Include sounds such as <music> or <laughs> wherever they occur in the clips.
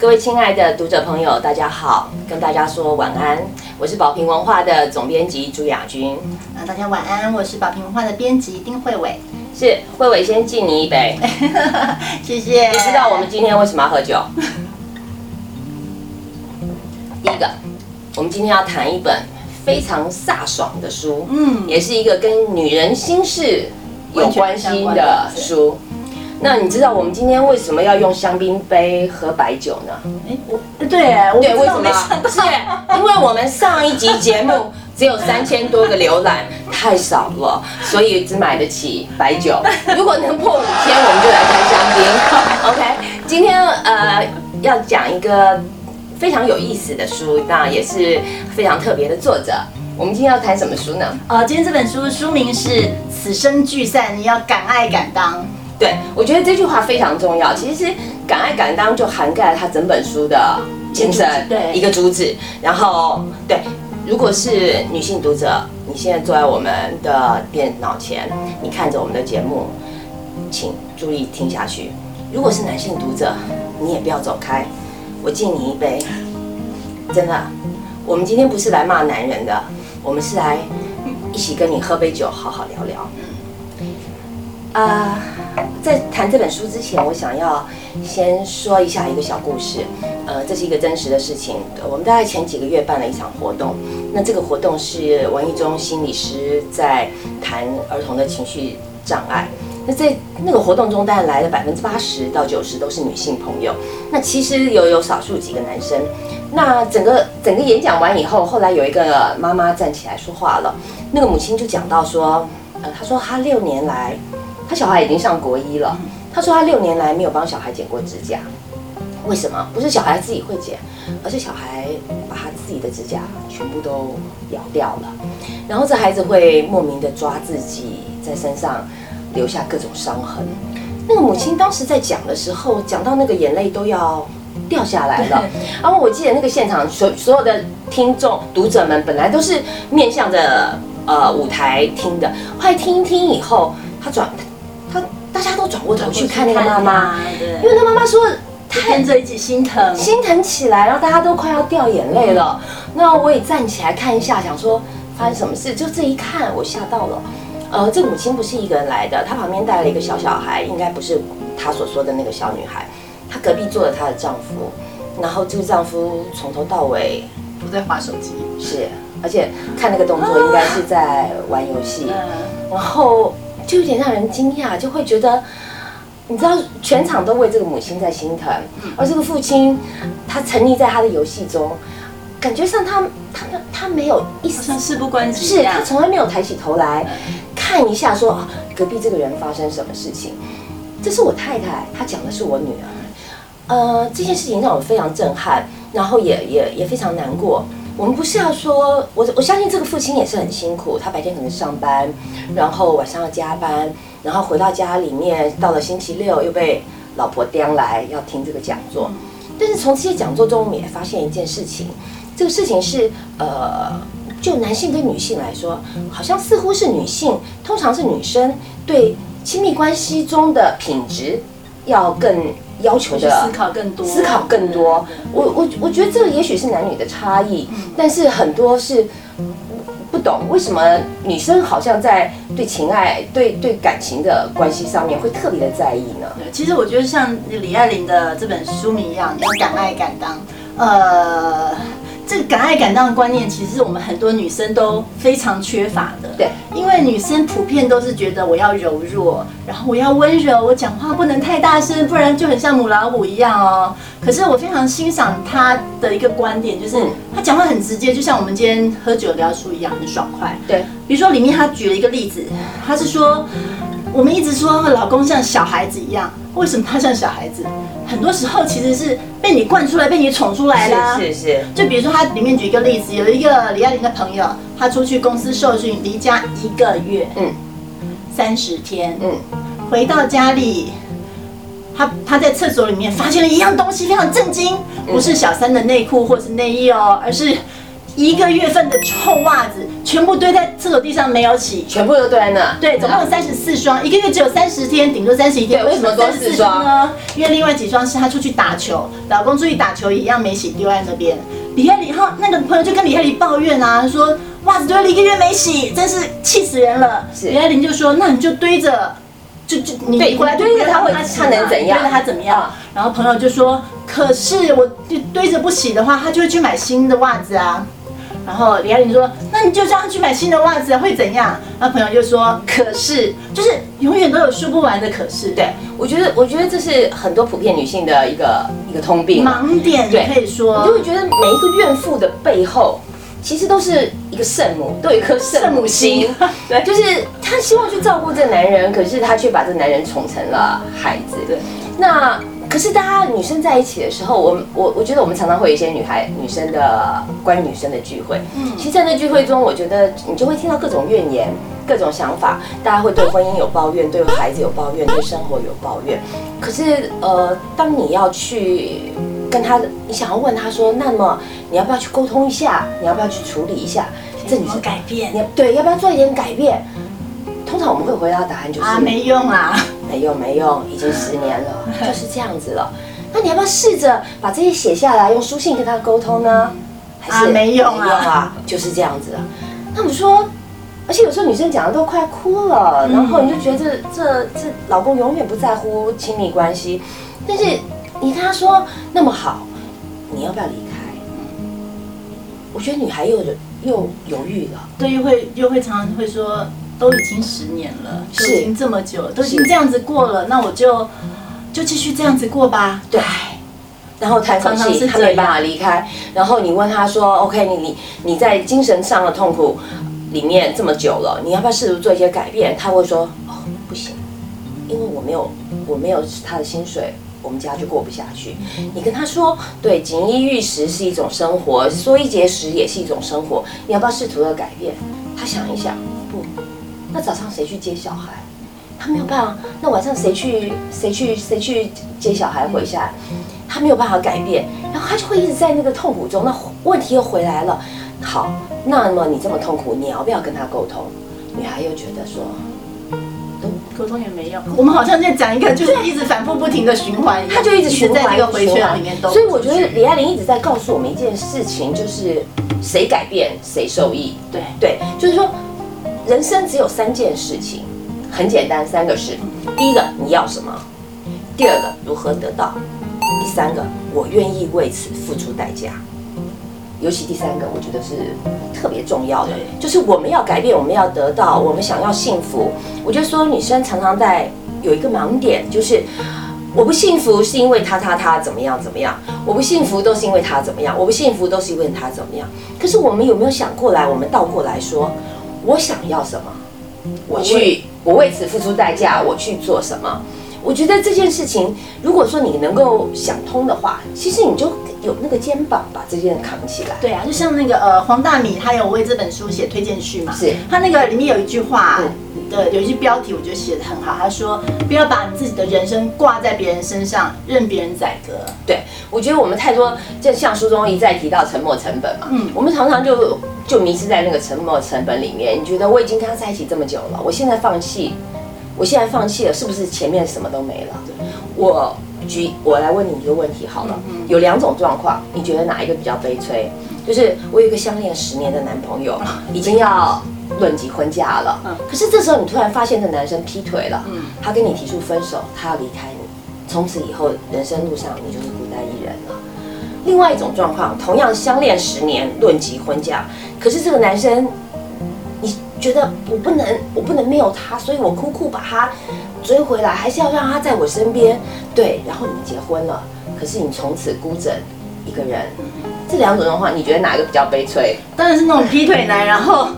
各位亲爱的读者朋友，大家好，跟大家说晚安。我是宝瓶文化的总编辑朱雅君。啊，大家晚安，我是宝瓶文化的编辑丁慧伟。是慧伟先敬你一杯，<laughs> 谢谢。你知道我们今天为什么要喝酒？第一个，我们今天要谈一本非常飒爽的书，嗯，也是一个跟女人心事有关系的书。那你知道我们今天为什么要用香槟杯喝白酒呢？哎，我对，对，为什么？是因为我们上一集节目 <laughs> 只有三千多个浏览，太少了，所以只买得起白酒。如果能破五千，我们就来开香槟。<laughs> OK，今天呃要讲一个非常有意思的书，那也是非常特别的作者。我们今天要谈什么书呢？呃，今天这本书书名是《此生聚散，你要敢爱敢当》。对，我觉得这句话非常重要。其实敢爱敢当就涵盖了他整本书的精神，对，一个主旨。然后，对，如果是女性读者，你现在坐在我们的电脑前，你看着我们的节目，请注意听下去。如果是男性读者，你也不要走开，我敬你一杯。真的，我们今天不是来骂男人的，我们是来一起跟你喝杯酒，好好聊聊。啊。在谈这本书之前，我想要先说一下一个小故事。呃，这是一个真实的事情。我们大概前几个月办了一场活动，那这个活动是王一中心理师在谈儿童的情绪障碍。那在那个活动中，当然来了百分之八十到九十都是女性朋友。那其实有有少数几个男生。那整个整个演讲完以后，后来有一个妈妈站起来说话了。那个母亲就讲到说，呃，她说她六年来。他小孩已经上国一了，他说他六年来没有帮小孩剪过指甲，为什么？不是小孩自己会剪，而是小孩把他自己的指甲全部都咬掉了，然后这孩子会莫名的抓自己，在身上留下各种伤痕。那个母亲当时在讲的时候，讲到那个眼泪都要掉下来了。然后我记得那个现场所所有的听众读者们本来都是面向着呃舞台听的，快听一听以后，他转。大家都转过头去看那个妈妈，因为那妈妈说，跟着一起心疼，心疼起来，然后大家都快要掉眼泪了。那我也站起来看一下，想说发生什么事。就这一看，我吓到了。呃，这母亲不是一个人来的，她旁边带了一个小小孩，应该不是她所说的那个小女孩。她隔壁坐了她的丈夫，然后这个丈夫从头到尾都在划手机，是，而且看那个动作应该是在玩游戏，然后。就有点让人惊讶，就会觉得，你知道，全场都为这个母亲在心疼，而这个父亲，他沉溺在他的游戏中，感觉上他他他没有一丝事不关己，是他从来没有抬起头来看一下，说啊，隔壁这个人发生什么事情？这是我太太，她讲的是我女儿，呃，这件事情让我非常震撼，然后也也也非常难过。我们不是要说，我我相信这个父亲也是很辛苦，他白天可能上班，然后晚上要加班，然后回到家里面，到了星期六又被老婆叼来要听这个讲座。但是从这些讲座中，我们也发现一件事情，这个事情是呃，就男性跟女性来说，好像似乎是女性，通常是女生对亲密关系中的品质要更。要求的思考更多，思考更多。我我我觉得这也许是男女的差异，但是很多是不懂为什么女生好像在对情爱、对对感情的关系上面会特别的在意呢？其实我觉得像李爱玲的这本书名一样，要敢爱敢当。呃。这个敢爱敢当的观念，其实是我们很多女生都非常缺乏的。对，因为女生普遍都是觉得我要柔弱，然后我要温柔，我讲话不能太大声，不然就很像母老虎一样哦。可是我非常欣赏她的一个观点，就是她讲话很直接，就像我们今天喝酒聊书一样，很爽快。对，比如说里面她举了一个例子，她是说。我们一直说老公像小孩子一样，为什么他像小孩子？很多时候其实是被你惯出来，被你宠出来的。是是是。就比如说，他里面举一个例子，有一个李爱玲的朋友，他出去公司受训，离家一个月，嗯，三十天，嗯，回到家里，他他在厕所里面发现了一样东西，非常震惊，不是小三的内裤或是内衣哦，而是。一个月份的臭袜子全部堆在厕所地上没有洗。全部都堆在那。对，总共有三十四双，一个月只有三十天，顶多三十一天。对为什么多三十四四双双呢？因为另外几双是他出去打球，老公出去打球一样没洗，丢在那边。李黑里后那个朋友就跟李黑里抱怨啊，说袜子堆了一个月没洗，真是气死人了。李黑林就说，那你就堆着。就就你回来堆着不要它会他能怎样堆着他怎么样啊？然后朋友就说，可是我就堆着不洗的话，他就会去买新的袜子啊。然后李爱玲说：“那你就这样去买新的袜子啊，会怎样？”然后朋友就说：“可是，就是永远都有说不完的可是，对，我觉得，我觉得这是很多普遍女性的一个一个通病。盲点，对你可以说你就说会觉得每一个怨妇的背后，其实都是一个圣母，都有一颗圣母心。<laughs> 对，就是她希望去照顾这个男人，可是她却把这个男人宠成了孩子。对，那可是大家女生在一起的时候，我们我我觉得我们常常会有一些女孩女生的关于女生的聚会。嗯，其实，在那聚会中，我觉得你就会听到各种怨言。各种想法，大家会对婚姻有抱怨，对孩子有抱怨，对生活有抱怨。可是，呃，当你要去跟他，你想要问他说，那么你要不要去沟通一下？你要不要去处理一下？这女生改变你要对，要不要做一点改变？通常我们会回到答案就是啊？没用啊，<laughs> 没用没用，已经十年了，<laughs> 就是这样子了。那你要不要试着把这些写下来，用书信跟他沟通呢？还啊没用啊用啊，就是这样子啊。那我说，而且有时候女生讲的都快哭了，然后你就觉得这这这老公永远不在乎亲密关系，但是你跟他说那么好，你要不要离开？我觉得女孩又又犹豫了。对，又会又会常常会说，都已经十年了，都是已经这么久了，都已经这样子过了，那我就就继续这样子过吧。对，然后叹口气，常常是这样他没办法离开。然后你问他说：“OK，你你你在精神上的痛苦里面这么久了，你要不要试图做一些改变？”他会说：“哦，不行，因为我没有我没有他的薪水。”我们家就过不下去。你跟他说，对，锦衣玉食是一种生活，缩衣节食也是一种生活。你要不要试图的改变？他想一想，不，那早上谁去接小孩？他没有办法。那晚上谁去谁去谁去接小孩回家？他没有办法改变，然后他就会一直在那个痛苦中。那问题又回来了。好，那么你这么痛苦，你要不要跟他沟通？女孩又觉得说，沟通也没用，我们好像在讲一个就是一直反复不停的循环，他就一直循环在那个回圈里面都。所以我觉得李爱玲一直在告诉我们一件事情，就是谁改变谁受益。对对，就是说，人生只有三件事情，很简单，三个是：第一个你要什么，第二个如何得到，第三个我愿意为此付出代价。尤其第三个，我觉得是特别重要的，就是我们要改变，我们要得到，我们想要幸福。我觉得说女生常常在有一个盲点，就是我不幸福是因为他他他怎么样怎么样，我不幸福都是因为他怎么样，我不幸福都是因为他怎么样。可是我们有没有想过来？我们倒过来说，我想要什么，我去，我为此付出代价，我去做什么？我觉得这件事情，如果说你能够想通的话，其实你就有那个肩膀把这件扛起来。对啊，就像那个呃黄大米，他有为这本书写推荐序嘛，是他那个里面有一句话嗯的有一句标题，我觉得写的很好，他说不要把你自己的人生挂在别人身上，任别人宰割。对，我觉得我们太多，就像书中一再提到沉没成本嘛，嗯我们常常就就迷失在那个沉默成本里面。你觉得我已经跟他在一起这么久了，我现在放弃，我现在放弃了，是不是前面什么都没了？我举我来问你一个问题好了，有两种状况，你觉得哪一个比较悲催？就是我有一个相恋十年的男朋友，已经要论及婚嫁了，嗯可是这时候你突然发现这男生劈腿了，嗯他跟你提出分手，他要离开你，从此以后人生路上你就是孤单一人了。另外一种状况，同样相恋十年，论及婚嫁，可是这个男生，你觉得我不能，我不能没有他，所以我苦苦把他追回来，还是要让他在我身边。对，然后你们结婚了，可是你从此孤枕一个人。这两种状况，你觉得哪个比较悲催？当然是那种劈腿男，然后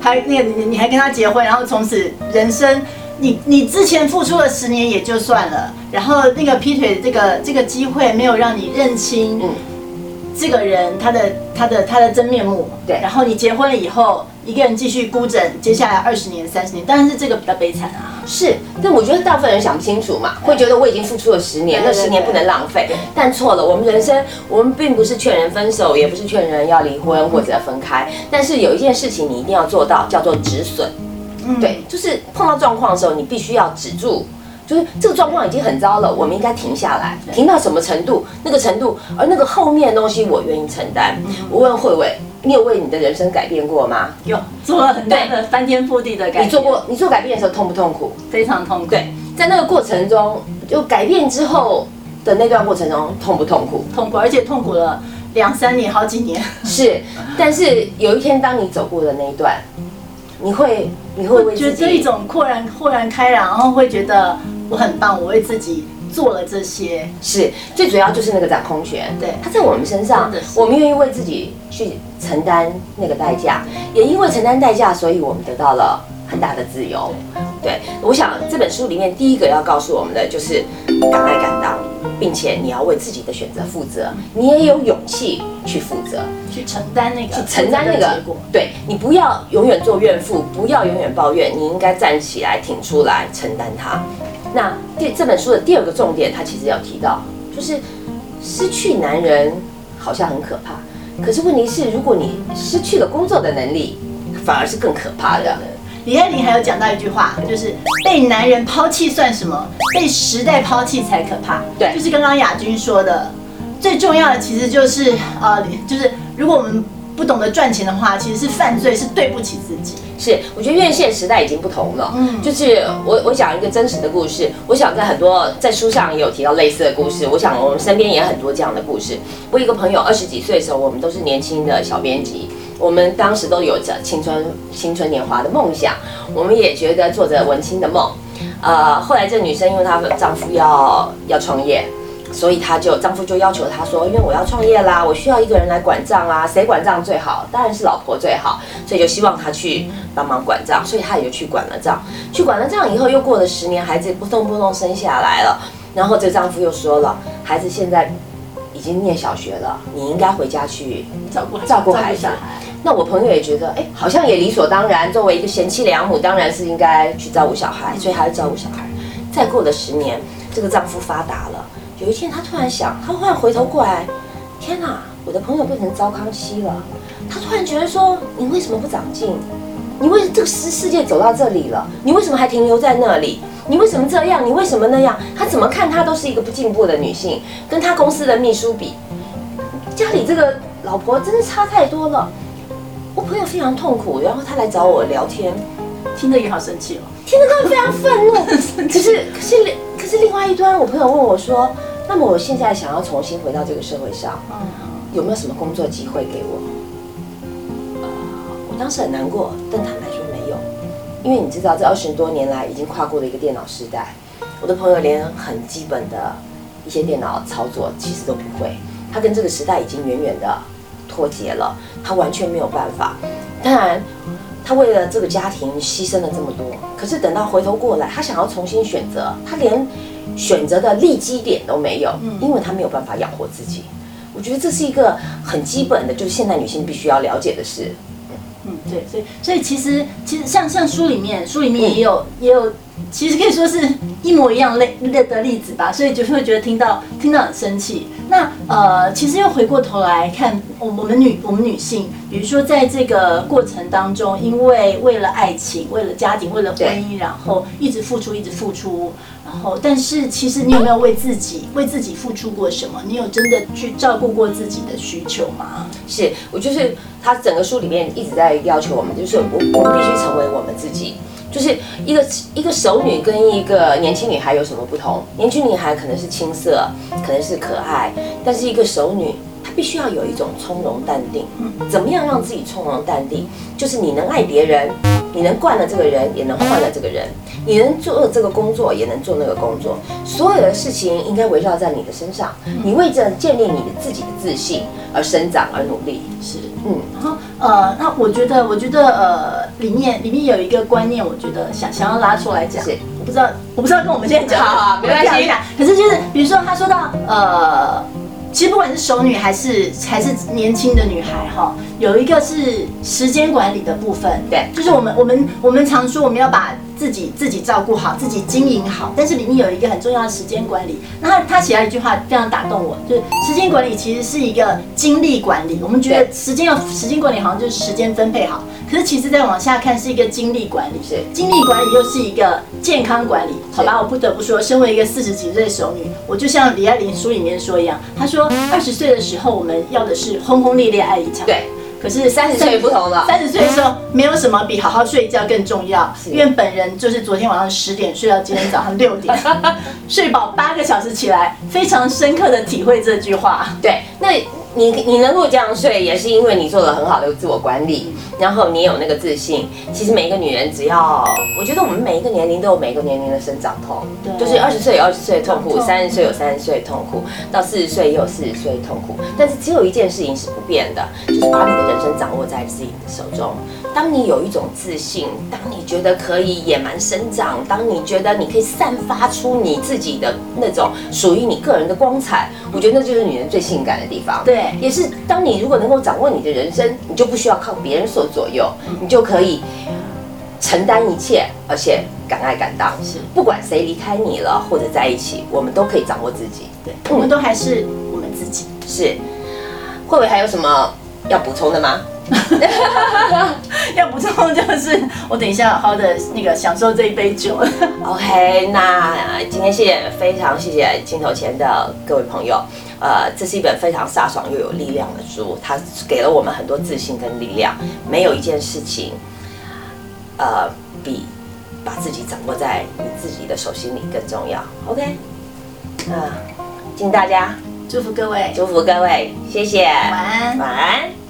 还那个你你还跟他结婚，然后从此人生。你你之前付出了十年也就算了，然后那个劈腿这个这个机会没有让你认清嗯这个人他的他的他的真面目，对然后你结婚了以后，一个人继续孤枕，接下来二十年三十年，当然是这个比较悲惨啊。是，但我觉得大部分人想不清楚嘛，会觉得我已经付出了十年，那十年不能浪费。但错了，我们人生，我们并不是劝人分手，也不是劝人要离婚或者分开，但是有一件事情你一定要做到，叫做止损。嗯，对，就是碰到状况的时候，你必须要止住。就是这个状况已经很糟了，我们应该停下来，停到什么程度？那个程度，而那个后面的东西我愿意承担。我问慧慧，你有为你的人生改变过吗？有做了很大的翻天覆地的改变。你做过？你做改变的时候痛不痛苦？非常痛苦。对，在那个过程中，就改变之后的那段过程中，痛不痛苦？痛苦，而且痛苦了两三年、好几年。是，但是有一天当你走过的那一段，你会，你会为觉得一种豁然豁然开朗，然后会觉得我很棒，我为自己做了这些。是，最主要就是那个掌控权，对。它在我们身上我们愿意为自己去承担那个代价，也因为承担代价，所以我们得到了很大的自由。对，我想这本书里面第一个要告诉我们的就是敢爱敢当，并且你要为自己的选择负责，你也有勇气去负责。去承担那个去承担那个结果。对你不要永远做怨妇，不要永远抱怨，你应该站起来挺出来承担它。那第这本书的第二个重点，它其实有提到，就是失去男人好像很可怕，可是问题是，如果你失去了工作的能力，反而是更可怕的。李爱玲还有讲到一句话，就是被男人抛弃算什么？被时代抛弃才可怕。对就是刚刚亚军说的，最重要的其实就是呃，就是如果我们不懂得赚钱的话，其实是犯罪，是对不起自己。是，我觉得院线时代已经不同了。嗯就是我我讲一个真实的故事，我想在很多在书上也有提到类似的故事，我想我们身边也很多这样的故事。我一个朋友二十几岁的时候，我们都是年轻的小编辑，我们当时都有着青春青春年华的梦想，我们也觉得做着文青的梦。呃，后来这女生因为她的丈夫要要创业，所以她就丈夫就要求她说，因为我要创业啦，我需要一个人来管账啊，谁管账最好？当然是老婆最好，所以就希望她去帮忙管账，所以她也就去管了账。去管了账以后，又过了十年，孩子不动不动生下来了，然后这丈夫又说了，孩子现在已经念小学了，你应该回家去照顾照顾孩子。那我朋友也觉得，哎，好像也理所当然。作为一个贤妻良母，当然是应该去照顾小孩，所以还要照顾小孩。再过了十年，这个丈夫发达了。有一天，他突然想，他突然回头过来，天哪，我的朋友变成糟糠妻了。他突然觉得说，你为什么不长进？你为这个世世界走到这里了，你为什么还停留在那里？你为什么这样？你为什么那样？他怎么看她都是一个不进步的女性，跟她公司的秘书比，家里这个老婆真的差太多了。我朋友非常痛苦，然后他来找我聊天，听着也好生气哦。听得他非常愤怒。<laughs> 可是可是另可是另外一端，我朋友问我说：“那么我现在想要重新回到这个社会上，嗯，有没有什么工作机会给我？”呃，我当时很难过，但坦白说没有，因为你知道，这二十多年来已经跨过了一个电脑时代，我的朋友连很基本的一些电脑操作其实都不会，他跟这个时代已经远远的脱节了，他完全没有办法。当然，他为了这个家庭牺牲了这么多，可是等到回头过来，他想要重新选择，他连选择的立基点都没有，因为他没有办法养活自己。我觉得这是一个很基本的，就是现代女性必须要了解的事。嗯，对，所以所以其实其实像像书里面书里面也有、也有，其实可以说是一模一样类类的例子吧，所以就会觉得听到听到很生气。那呃，其实又回过头来看我我们女我们女性，比如说在这个过程当中，因为为了爱情、为了家庭、为了婚姻，然后一直付出、一直付出，然后但是其实你有没有为自己为自己付出过什么？你有真的去照顾过自己的需求吗？是我就是他整个书里面一直在要求我们，就是我我们必须成为我们自己。就是一个一个熟女跟一个年轻女孩有什么不同？年轻女孩可能是青涩，可能是可爱，但是一个熟女，她必须要有一种从容淡定。怎么样让自己从容淡定？就是你能爱别人，你能惯了这个人，也能换了这个人；你能做这个工作，也能做那个工作。所有的事情应该围绕在你的身上，你为着建立你的自己的自信而生长而努力。是。嗯，呃，那我觉得，我觉得呃，里面里面有一个观念，我觉得想想要拉出来讲，我不知道我不知道跟我们现在讲的好啊没关系可是就是比如说他说到呃。其实不管是熟女还是还是年轻的女孩哈，有一个是时间管理的部分，对就是我们我们我们常说我们要把自自己自己照顾好，自己经营好，但是里面有一个很重要的时间管理。那他他写了一句话非常打动我，就是时间管理其实是一个精力管理。我们觉得时间要时间管理好像就是时间分配好，可是其实再往下看是一个精力管理，是精力管理又是一个健康管理。好吧，我不得不说，身为一个四十几岁的熟女，我就像李爱玲书里面说一样，她说二十岁的时候我们要的是轰轰烈烈爱一场，对。可是三十岁不同了，三十岁的时候没有什么比好好睡觉更重要。因为本人就是昨天晚上十点睡到今天早上六点，<laughs> 睡饱八个小时起来，非常深刻的体会这句话。对，那。你你能够这样睡，也是因为你做了很好的自我管理，然后你有那个自信。其实每一个女人，只要我觉得我们每一个年龄都有每一个年龄的生长痛，就是二十岁有二十岁的痛苦，三十岁有三十岁的痛苦，到四十岁也有四十岁的痛苦。但是只有一件事情是不变的，就是把你的人生掌握在自己的手中。当你有一种自信，当你觉得可以野蛮生长，当你觉得你可以散发出你自己的那种属于你个人的光彩，我觉得那就是女人最性感的地方。对。也是，当你如果能够掌握你的人生，你就不需要靠别人所左右，你就可以承担一切，而且敢爱敢当。是，不管谁离开你了或者在一起，我们都可以掌握自己。对，我们都还是我们自己。是，慧慧还有什么要补充的吗？<laughs> 要补充就是，我等一下好好的那个享受这一杯酒。<laughs> OK，那今天谢谢，非常谢谢镜头前的各位朋友。呃，这是一本非常飒爽又有力量的书，它给了我们很多自信跟力量。没有一件事情，呃，比把自己掌握在你自己的手心里更重要。OK，啊，敬大家，祝福各位，祝福各位，谢谢，晚安，晚安。